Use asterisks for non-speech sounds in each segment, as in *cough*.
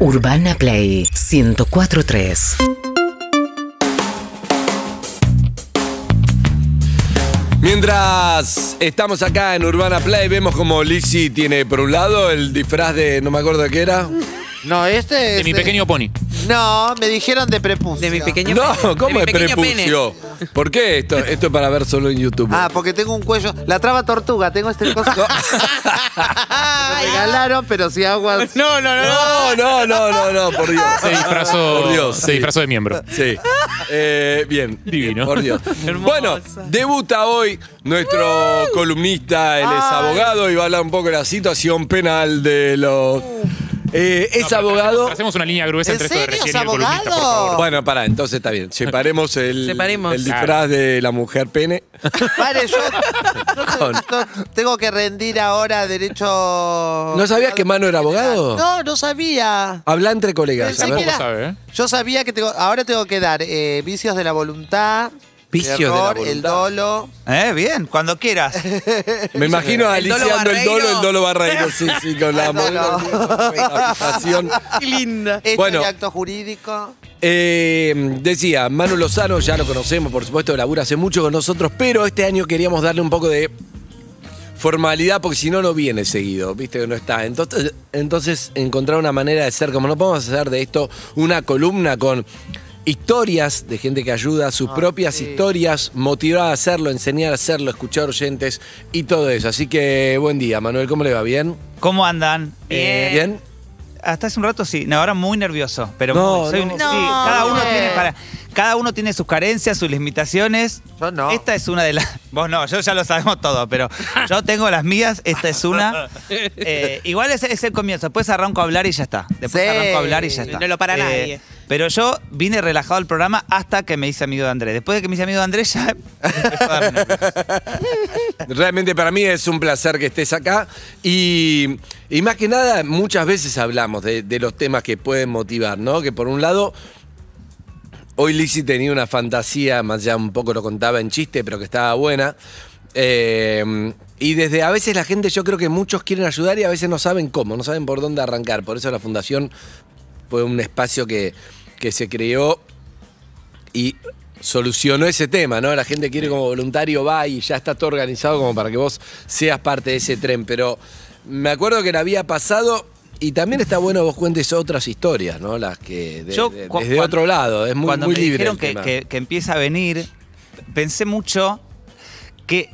Urbana Play 1043. Mientras estamos acá en Urbana Play, vemos como Lizzy tiene por un lado el disfraz de, no me acuerdo qué era. No, este es. De mi pequeño pony. No, me dijeron de prepucio. De mi pequeño No, pene. ¿cómo de es pequeño prepucio? ¿Por qué esto? Esto es para ver solo en YouTube. Ah, porque tengo un cuello. La traba tortuga, tengo este cosa. *laughs* me regalaron, pero si hago así- *laughs* No, no, no. no. no, no, no, no, por Dios. Se disfrazó, Por Dios, se sí. disfrazó de miembro. Sí. Eh, bien. Divino. Por Dios. Hermosa. Bueno, debuta hoy nuestro columnista, él es abogado y va a hablar un poco de la situación penal de los. Eh, es pero abogado. Hacemos una línea gruesa ¿En entre esto de serio? recién ¿Es y el columnista, por abogado? favor. Bueno, pará, entonces está bien. Separemos el, Separemos. el disfraz de la mujer pene. *laughs* Vale, yo, no- *laughs* tengo que rendir ahora derecho. ¿No sabías que Mano era abogado? No, no sabía. Habla entre colegas. Pensé a ver. que era- ¿Cómo sabe, eh? Yo sabía que tengo, ahora tengo que dar eh, vicios de la voluntad, Vicios de la error, voluntad. el dolo. Eh, bien, cuando quieras. Me imagino a El Dolo Alicia dando el dolo, Barreiro. el dolo barreiro, sí, sí, con la *laughs* fijación. Qué linda. Hecho Bueno. acto jurídico. Eh, decía, Manu Lozano, ya lo conocemos, por supuesto, labura hace mucho con nosotros, pero este año queríamos darle un poco de formalidad porque si no, no viene seguido, viste que no está. Entonces, entonces encontrar una manera de ser, como no podemos hacer de esto una columna con historias de gente que ayuda, sus Ah, propias sí. historias, motivar a hacerlo, enseñar a hacerlo, escuchar oyentes y todo eso. Así que buen día, Manuel, ¿cómo le va? ¿Bien? ¿Cómo andan? Bien. Eh, ¿Bien? hasta hace un rato sí. No, ahora muy nervioso. Pero No, muy- soy no. un- No, sí, cada uno tiene para. Cada uno tiene sus carencias, sus limitaciones. Yo no. Esta es una de las. *laughs* Vos no, yo ya lo sabemos todo, pero yo tengo las mías, esta es una. *laughs* Eh, igual es, es el comienzo. Después arranco a hablar y ya está. Después Sí. arranco a hablar y ya está. Eh, No lo para nadie. Pero yo vine relajado al programa hasta que me hice amigo de Andrés. Después de que me hice amigo de Andrés, ya empezó a darme. *laughs* Realmente para mí es un placer que estés acá y, y más que nada muchas veces hablamos de, de los temas que pueden motivar, ¿no? Que por un lado, hoy Lizzy tenía una fantasía, más ya un poco lo contaba en chiste, pero que estaba buena. Eh, y desde a veces la gente, yo creo que muchos quieren ayudar y a veces no saben cómo, no saben por dónde arrancar. Por eso la fundación fue un espacio que, que se creó y solucionó ese tema, ¿no? La gente quiere como voluntario, va y ya está todo organizado como para que vos seas parte de ese tren. Pero me acuerdo que la había pasado y también está bueno vos cuentes otras historias, ¿no? Las que de- Yo, de- desde otro lado, es muy, cuando muy me libre. dijeron que, que- que empieza a venir, pensé mucho que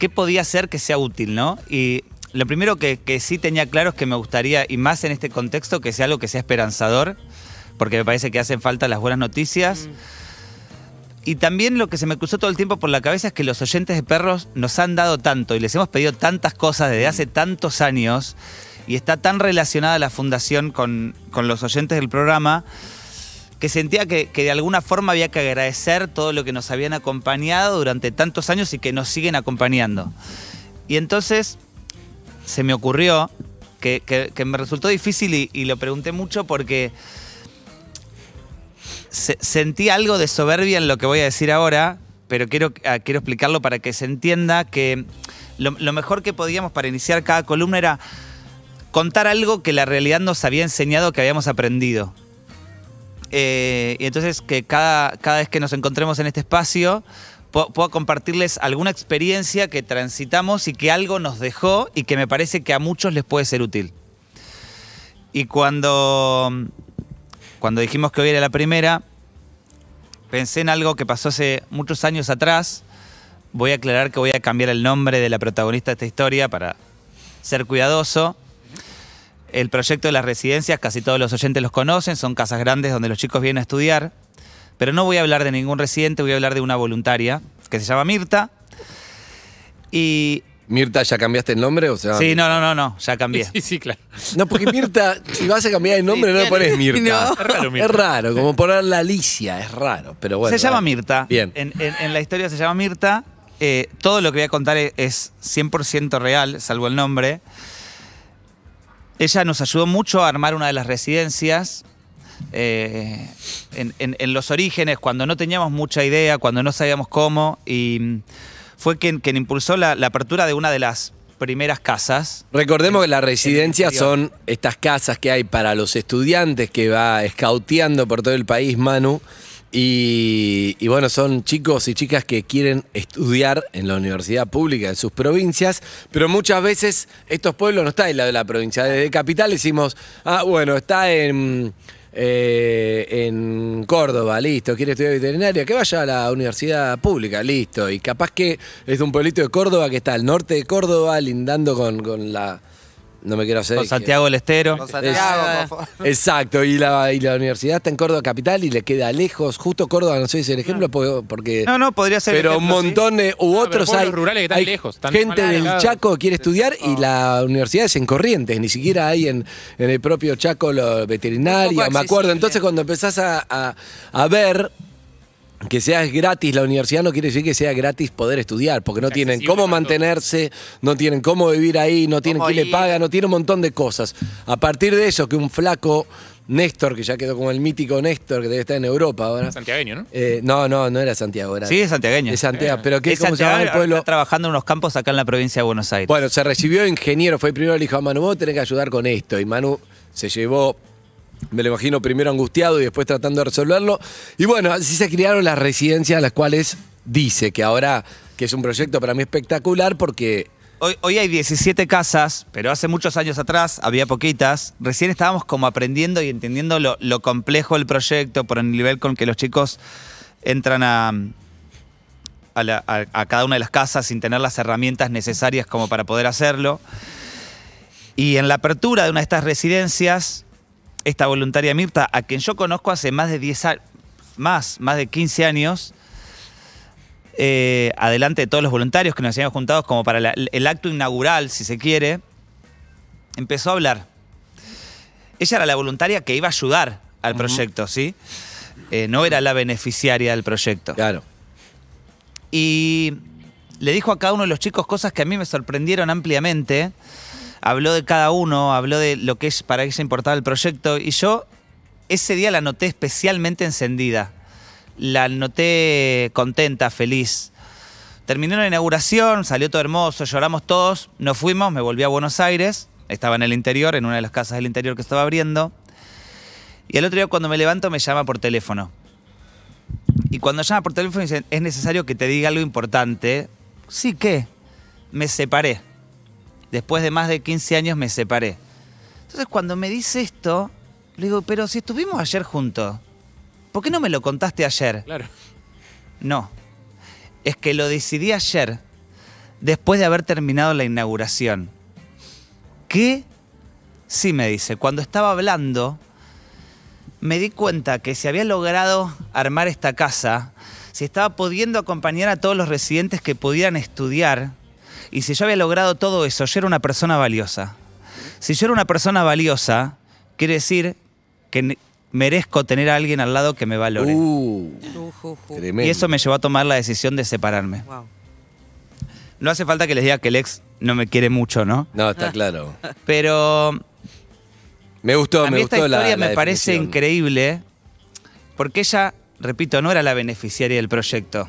qué podía ser que sea útil, ¿no? Y lo primero que, que sí tenía claro es que me gustaría, y más en este contexto, que sea algo que sea esperanzador, porque me parece que hacen falta las buenas noticias. Y también lo que se me cruzó todo el tiempo por la cabeza es que los oyentes de perros nos han dado tanto y les hemos pedido tantas cosas desde hace tantos años y está tan relacionada la fundación con, con los oyentes del programa que sentía que, que de alguna forma había que agradecer todo lo que nos habían acompañado durante tantos años y que nos siguen acompañando. Y entonces se me ocurrió que, que- que me resultó difícil y, y lo pregunté mucho porque se- sentí algo de soberbia en lo que voy a decir ahora, pero quiero, ah, quiero explicarlo para que se entienda que lo, mejor que podíamos para iniciar cada columna era contar algo que la realidad nos había enseñado que habíamos aprendido. Eh, y entonces que cada, cada vez que nos encontremos en este espacio pu- pueda compartirles alguna experiencia que transitamos y que algo nos dejó y que me parece que a muchos les puede ser útil. Y cuando, cuando dijimos que hoy era la primera, pensé en algo que pasó hace muchos años atrás. Voy a aclarar que voy a cambiar el nombre de la protagonista de esta historia para ser cuidadoso. El proyecto de las residencias, casi todos los oyentes los conocen, son casas grandes donde los chicos vienen a estudiar. Pero no voy a hablar de ningún residente, voy a hablar de una voluntaria que se llama Mirta. Y. Mirta, ¿ya cambiaste el nombre? O sea, Sí, no, no, no, no, ya cambié. *laughs* Sí, sí, claro. No, porque Mirta, si vas a cambiar el nombre, no le pones Mirta. No. Es raro, Mirta. Es raro, como ponerle Alicia, es raro, pero bueno. se llama. Mirta. Bien. En, en- en la historia se llama Mirta. Eh, todo lo que voy a contar es- es 100% real, salvo el nombre. Ella nos ayudó mucho a armar una de las residencias. eh, en, en- en los orígenes, cuando no teníamos mucha idea, cuando no sabíamos cómo, y mm, fue quien, quien impulsó la, la apertura de una de las primeras casas. Recordemos que las residencias son estas casas que hay para los estudiantes que va escauteando por todo el país, Manu. Y, y bueno, son chicos y chicas que quieren estudiar en la universidad pública de sus provincias, pero muchas veces estos pueblos no están en la de la provincia. Desde Capital decimos, ah, bueno, está en, eh, en Córdoba, listo, quiere estudiar veterinaria, que vaya a la universidad pública, listo. Y capaz que es un pueblito de Córdoba que está al norte de Córdoba, lindando con, con la... No me quiero hacer... Con Santiago del Estero. Con Santiago. Exacto, y la, y la universidad está en Córdoba Capital y le queda lejos. Justo Córdoba, no sé si es el ejemplo, porque. porque- No, no, podría ser. pero un montón de. U pero otros pueblos hay. rurales que están hay lejos, están gente mal del. Chaco que quiere estudiar y la universidad es en Corrientes, ni siquiera hay en, en el propio Chaco lo poco Me acuerdo. Entonces, cuando empezás a, a- a ver. Que sea gratis la universidad no quiere decir que sea gratis poder estudiar, porque no tienen cómo mantenerse, no tienen cómo vivir ahí, no tienen quién le paga, no tiene un montón de cosas. A partir de eso, que un flaco Néstor, que ya quedó como el mítico Néstor, que debe estar en Europa ahora. Santiagueño, ¿no? Eh, no, no, no era Santiago, era. Sí, es santiagueño. Es Santiago, pero ¿qué, Es ¿cómo se llama el pueblo? está trabajando en unos campos acá en la provincia de Buenos Aires. Bueno, se recibió ingeniero, fue el primero, le dijo a Manu, vos tenés que ayudar con esto. Y Manu se llevó, me lo imagino, primero angustiado y después tratando de resolverlo. Y bueno, así se crearon las residencias, las cuales dice que ahora, que es un proyecto para mí espectacular porque Hoy, hay 17 casas, pero hace muchos años atrás había poquitas. Recién estábamos como aprendiendo y entendiendo lo, complejo del proyecto por el nivel con que los chicos entran a, a, a- a cada una de las casas sin tener las herramientas necesarias como para poder hacerlo. Y en la apertura de una de estas residencias, esta voluntaria Mirta, a quien yo conozco hace más de 10 años, más, más de 15 años, eh, adelante de todos los voluntarios que nos habíamos juntado como para la- el acto inaugural, si se quiere, empezó a hablar. Ella era la voluntaria que iba a ayudar al proyecto, ¿sí? Eh, no era la beneficiaria del proyecto. Claro. Y le dijo a cada uno de los chicos cosas que a mí me sorprendieron ampliamente. Habló de cada uno, habló de lo que es para ella importaba el proyecto. Y yo ese día la noté especialmente encendida. La noté contenta, feliz. Terminó la inauguración, salió todo hermoso, lloramos todos, nos fuimos, me volví a Buenos Aires, estaba en el interior, en una de las casas del interior que estaba abriendo. Y el otro día cuando me levanto me llama por teléfono. Y cuando llama por teléfono y dice, es necesario que te diga algo importante. Sí, ¿qué? Me separé. Después de más de 15 años me separé. Entonces cuando me dice esto, le digo, pero si estuvimos ayer juntos, ¿por qué no me lo contaste ayer? Claro. No. Es que lo decidí ayer, después de haber terminado la inauguración. ¿Qué? Sí, me dice. Cuando estaba hablando, me di cuenta que si había logrado armar esta casa, si estaba pudiendo acompañar a todos los residentes que pudieran estudiar, y si yo había logrado todo eso, yo era una persona valiosa. Si yo era una persona valiosa, quiere decir que merezco tener a alguien al lado que me valore. Uh. Y eso me llevó a tomar la decisión de separarme. Wow. No hace falta que les diga que el ex no me quiere mucho, ¿no? No, está claro. Pero Me gustó, a mí me esta gustó la historia la me parece definición. increíble porque ella, repito, no era la beneficiaria del proyecto,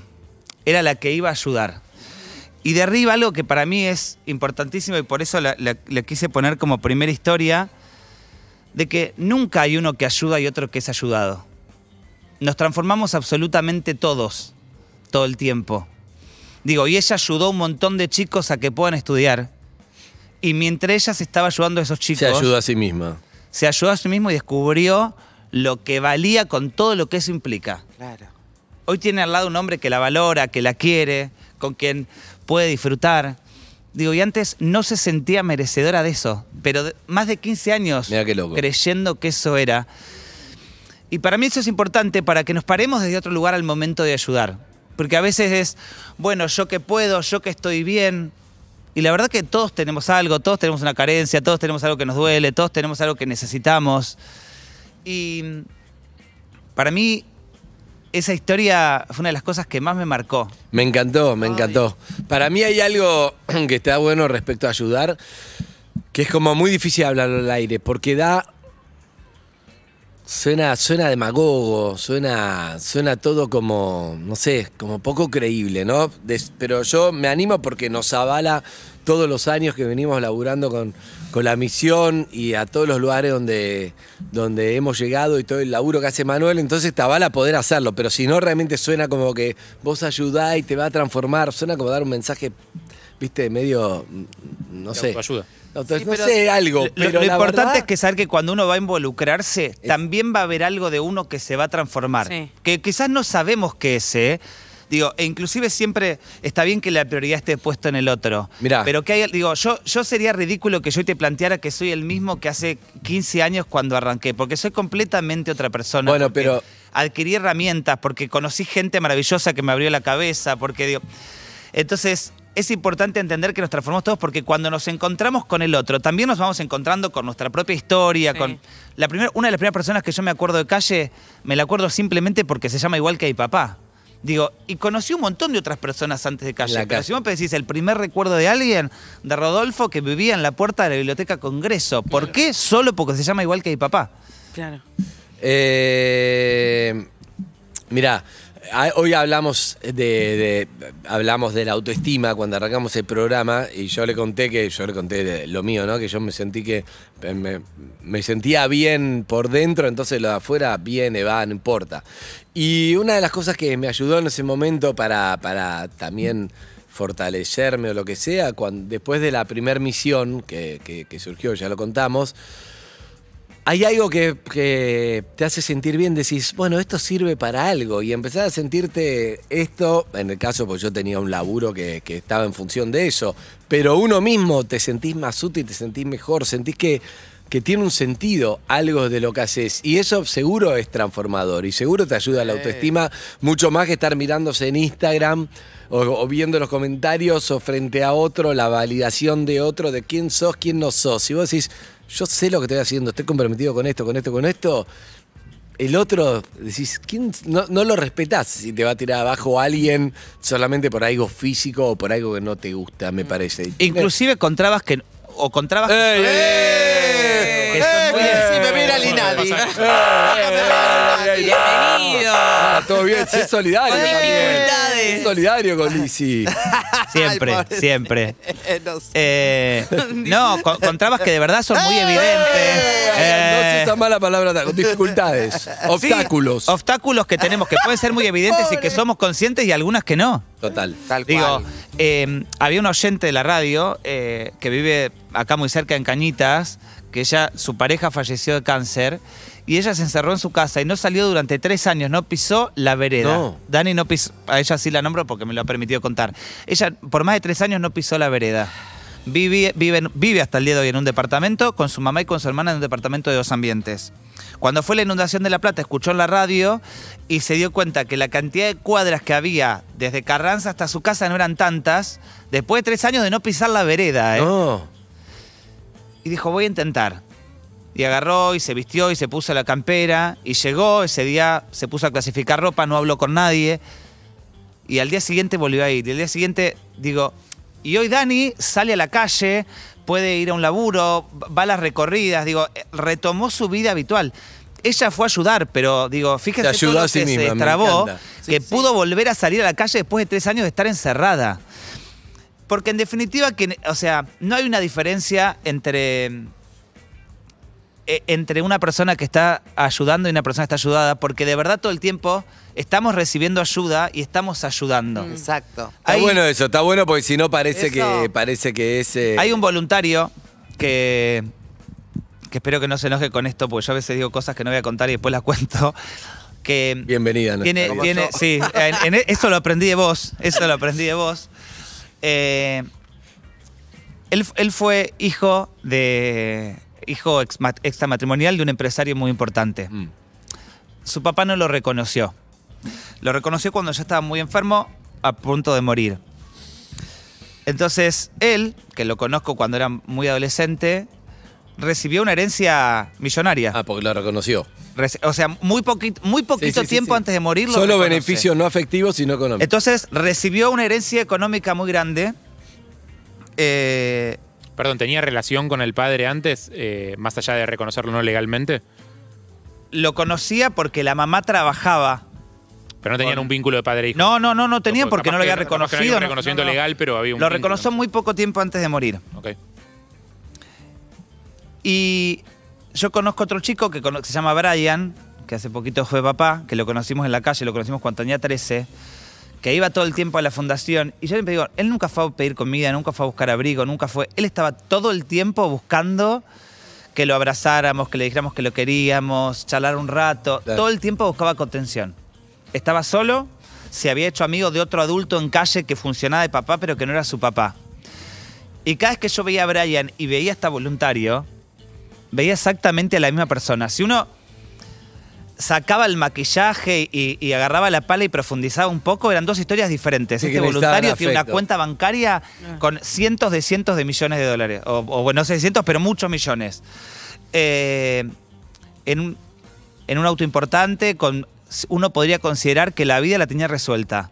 era la que iba a ayudar. Y de arriba algo que para mí es importantísimo y por eso la, la- la quise poner como primera historia, de que nunca hay uno que ayuda y otro que es ayudado. Nos transformamos absolutamente todos, todo el tiempo. Digo, y ella ayudó a un montón de chicos a que puedan estudiar. Y mientras ella se estaba ayudando a esos chicos, Se ayudó a sí misma. se ayudó a sí mismo y descubrió lo que valía con todo lo que eso implica. Claro. Hoy tiene al lado un hombre que la valora, que la quiere, con quien puede disfrutar. Digo, y antes no se sentía merecedora de eso, pero de- más de 15 años Mirá qué loco. creyendo que eso era. Y para mí eso es importante para que nos paremos desde otro lugar al momento de ayudar. Porque a veces es, bueno, yo que puedo, yo que estoy bien. Y la verdad que todos tenemos algo, todos tenemos una carencia, todos tenemos algo que nos duele, todos tenemos algo que necesitamos. Y para mí esa historia fue una de las cosas que más me marcó. Me encantó, me encantó. Para mí hay algo *clears throat* que está bueno respecto a ayudar, que es como muy difícil hablarlo al aire, porque da Suena, suena demagogo, suena, suena todo como, no sé, como poco creíble, ¿no? Des- pero yo me animo porque nos avala todos los años que venimos laburando con, con la misión y a todos los lugares donde, donde hemos llegado y todo el laburo que hace Manuel, entonces te avala poder hacerlo, pero si no realmente suena como que vos ayudás y te va a transformar, suena como dar un mensaje, viste, medio, mm, no sé. Auto- Sí, no pero sé, algo, Lo- pero lo la importante verdad- es que saber que cuando uno va a involucrarse, también va a haber algo de uno que se va a transformar. Sí. Que quizás no sabemos qué es, ¿eh? Digo, e inclusive siempre está bien que la prioridad esté puesta en el otro. Mirá. Pero que hay, digo, yo, yo sería ridículo que yo te planteara que soy el mismo que hace 15 años cuando arranqué, porque soy completamente otra persona. Bueno, pero- Adquirí herramientas, porque conocí gente maravillosa que me abrió la cabeza, porque digo. Entonces, es importante entender que nos transformamos todos porque cuando nos encontramos con el otro, también nos vamos encontrando con nuestra propia historia, Sí. con la primera, una de las primeras personas que yo me acuerdo de calle, me la acuerdo simplemente porque se llama igual que mi papá. Digo, y conocí un montón de otras personas antes de calle. Pero si vos me decís el primer recuerdo de alguien, de Rodolfo, que vivía en la puerta de la biblioteca Congreso. ¿Por qué? Solo porque se llama igual que mi papá. Claro. Eh, mira, hoy hablamos de, hablamos de la autoestima cuando arrancamos el programa y yo le conté que yo le conté lo mío, ¿no? Que yo me sentí que me, sentía bien por dentro, entonces lo de afuera viene, va, no importa. Y una de las cosas que me ayudó en ese momento para, para también fortalecerme o lo que sea, después de la primer misión que- que surgió, ya lo contamos, hay algo que, que te hace sentir bien, decís, bueno, esto sirve para algo y empezar a sentirte esto, en el caso, pues yo tenía un laburo que, que estaba en función de eso, pero uno mismo te sentís más útil, te sentís mejor, sentís que, que tiene un sentido algo de lo que haces y eso seguro es transformador y seguro te ayuda a la autoestima mucho más que estar mirándose en Instagram. O, o viendo los comentarios o frente a otro, la validación de otro, de quién sos, quién no sos. Si vos decís, yo sé lo que estoy haciendo, estoy comprometido con esto, con esto, con esto. El otro, decís, ¿quién? No, no lo respetás si te va a tirar abajo alguien solamente por algo físico o por algo que no te gusta, me parece. Inclusive con trabas que... O con trabas que ¡Ey, son- ey, que son ey, muy- ey, Sí, me mira Linadi. Todo bien, sí, es solidario. Con dificultades. Solidario con Lizzy. Siempre, *laughs* Ay, siempre. *laughs* no sé. Eh, *laughs* no, con, con trabas que de verdad son muy evidentes. No Eh, se usa mala palabra, con dificultades, sí, obstáculos. obstáculos que tenemos que pueden ser muy evidentes y que somos conscientes y algunas que no. Total. Tal Digo, cual. eh, había un oyente de la radio eh, que vive acá muy cerca en Cañitas, que ella, su pareja falleció de cáncer y ella se encerró en su casa y no salió durante tres años, no pisó la vereda. No. Dani no pisó, a ella sí la nombro porque me lo ha permitido contar. Ella por más de tres años no pisó la vereda. Vive, vive, en- vive hasta el día de hoy en un departamento con su mamá y con su hermana en un departamento de dos ambientes. Cuando fue la inundación de La Plata, escuchó en la radio y se dio cuenta que la cantidad de cuadras que había desde Carranza hasta su casa no eran tantas, después de tres años de no pisar la vereda. ¿eh? No. Y dijo, voy a intentar. Y agarró y se vistió y se puso la campera y llegó, ese día se puso a clasificar ropa, no habló con nadie. Y al día siguiente volvió a ir. Y al día siguiente, digo, y hoy Dani sale a la calle, puede ir a un laburo, va a las recorridas, digo, eh, retomó su vida habitual. Ella fue a ayudar, pero digo, fíjese Se ayudó todo lo a sí que misma, se destrabó, encanta. que pudo volver a salir a la calle después de tres años de estar encerrada. Porque en definitiva, que, o sea, no hay una diferencia entre, entre una persona que está ayudando y una persona que está ayudada, porque de verdad todo el tiempo estamos recibiendo ayuda y estamos ayudando. Exacto. Está Hay- bueno eso, está bueno porque si no parece Eso. que parece que es. eh, Hay un voluntario que, que espero que no se enoje con esto, porque yo a veces digo cosas que no voy a contar y después las *laughs* cuento. Que Bienvenida. a nuestra tiene, tiene, sí, en- en- eso lo aprendí de vos, eso lo aprendí de vos. Eh, él, él fue hijo de hijo extramatrimonial de un empresario muy importante. Mm. Su papá no lo reconoció. Lo reconoció cuando ya estaba muy enfermo, a punto de morir. Entonces, él, que lo conozco cuando era muy adolescente, recibió una herencia millonaria. Ah, porque lo reconoció. O sea, muy poquito, muy poquito Sí, sí, sí, tiempo sí. antes de morir. lo Solo reconoce. beneficios no afectivos, sino económicos. Entonces, recibió una herencia económica muy grande. Eh, Perdón, ¿tenía relación con el padre antes, eh, más allá de reconocerlo no legalmente? lo conocía porque la mamá trabajaba. Pero no tenían Con- un vínculo de padre e hijo. No, no, no, no tenía porque no lo había que no había reconocido. un no- reconocimiento no, no. legal, pero había un Lo reconoció muy poco tiempo antes de morir. Ok. Y yo conozco otro chico que se llama Brian, que hace poquito fue papá, que lo conocimos en la calle, lo conocimos cuando tenía 13, que iba todo el tiempo a la fundación. Y yo siempre digo, él nunca fue a pedir comida, nunca fue a buscar abrigo, nunca fue. Él estaba todo el tiempo buscando que lo abrazáramos, que le dijéramos que lo queríamos, charlar un rato. Claro. Todo el tiempo buscaba contención. Estaba solo, se había hecho amigo de otro adulto en calle que funcionaba de papá, pero que no era su papá. Y cada vez que yo veía a Brian y veía a este voluntario, veía exactamente a la misma persona. Si uno sacaba el maquillaje y, y agarraba la pala y profundizaba un poco, eran dos historias diferentes. Sí, este voluntario tiene una cuenta bancaria con cientos de cientos de millones de dólares. O, o, bueno, no sé cientos, pero muchos millones. Eh, en, un, en un auto importante, con, uno podría considerar que la vida la tenía resuelta.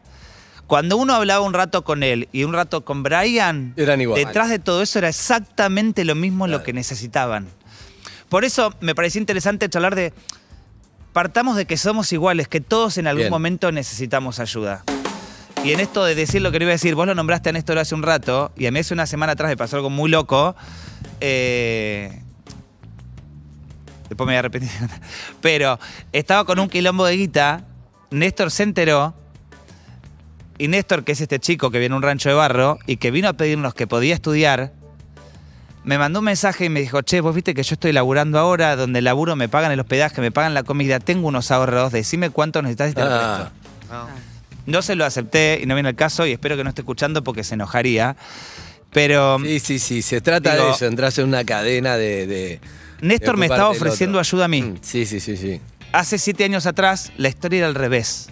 Cuando uno hablaba un rato con él y un rato con Brian, Eran igual. detrás de todo eso era exactamente lo mismo lo que necesitaban. Por eso me parecía interesante charlar de. Partamos de que somos iguales, que todos en algún Bien. momento necesitamos ayuda. Y en esto de decir lo que le iba a decir, vos lo nombraste a Néstor hace un rato, y a mí hace una semana atrás me pasó algo muy loco. eh, después me voy a repetir. *laughs* Pero estaba con un quilombo de guita, Néstor se enteró, y Néstor, que es este chico que viene a un rancho de barro y que vino a pedirnos que podía estudiar, me mandó un mensaje y me dijo, che, vos viste que yo estoy laburando ahora, donde laburo me pagan el hospedaje, me pagan la comida, tengo unos ahorros, decime cuánto necesitas y te lo Ah. presto". No se lo acepté y no viene el caso y espero que no esté escuchando porque se enojaría. Pero Sí, sí, sí. Se trata Digo- de eso. Entras en una cadena de. de Néstor de me estaba ofreciendo ayuda a mí. Mm, Sí, sí, sí, sí. Hace siete años atrás la historia era al revés.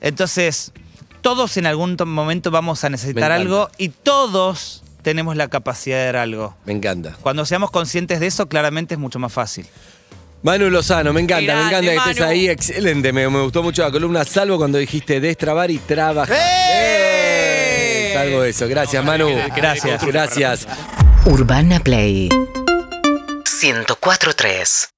Entonces, todos en algún to- momento vamos a necesitar algo y todos tenemos la capacidad de dar algo. Me encanta. Cuando seamos conscientes de eso, claramente es mucho más fácil. Manu Lozano, me encanta, me encanta que estés Manu. ahí. Excelente, me, me gustó mucho la columna, salvo cuando dijiste destrabar y trabajar. ¡Eh! ¡Eh! Salvo eso. Gracias, Manu. Gracias. Gracias. Urbana Play 104.3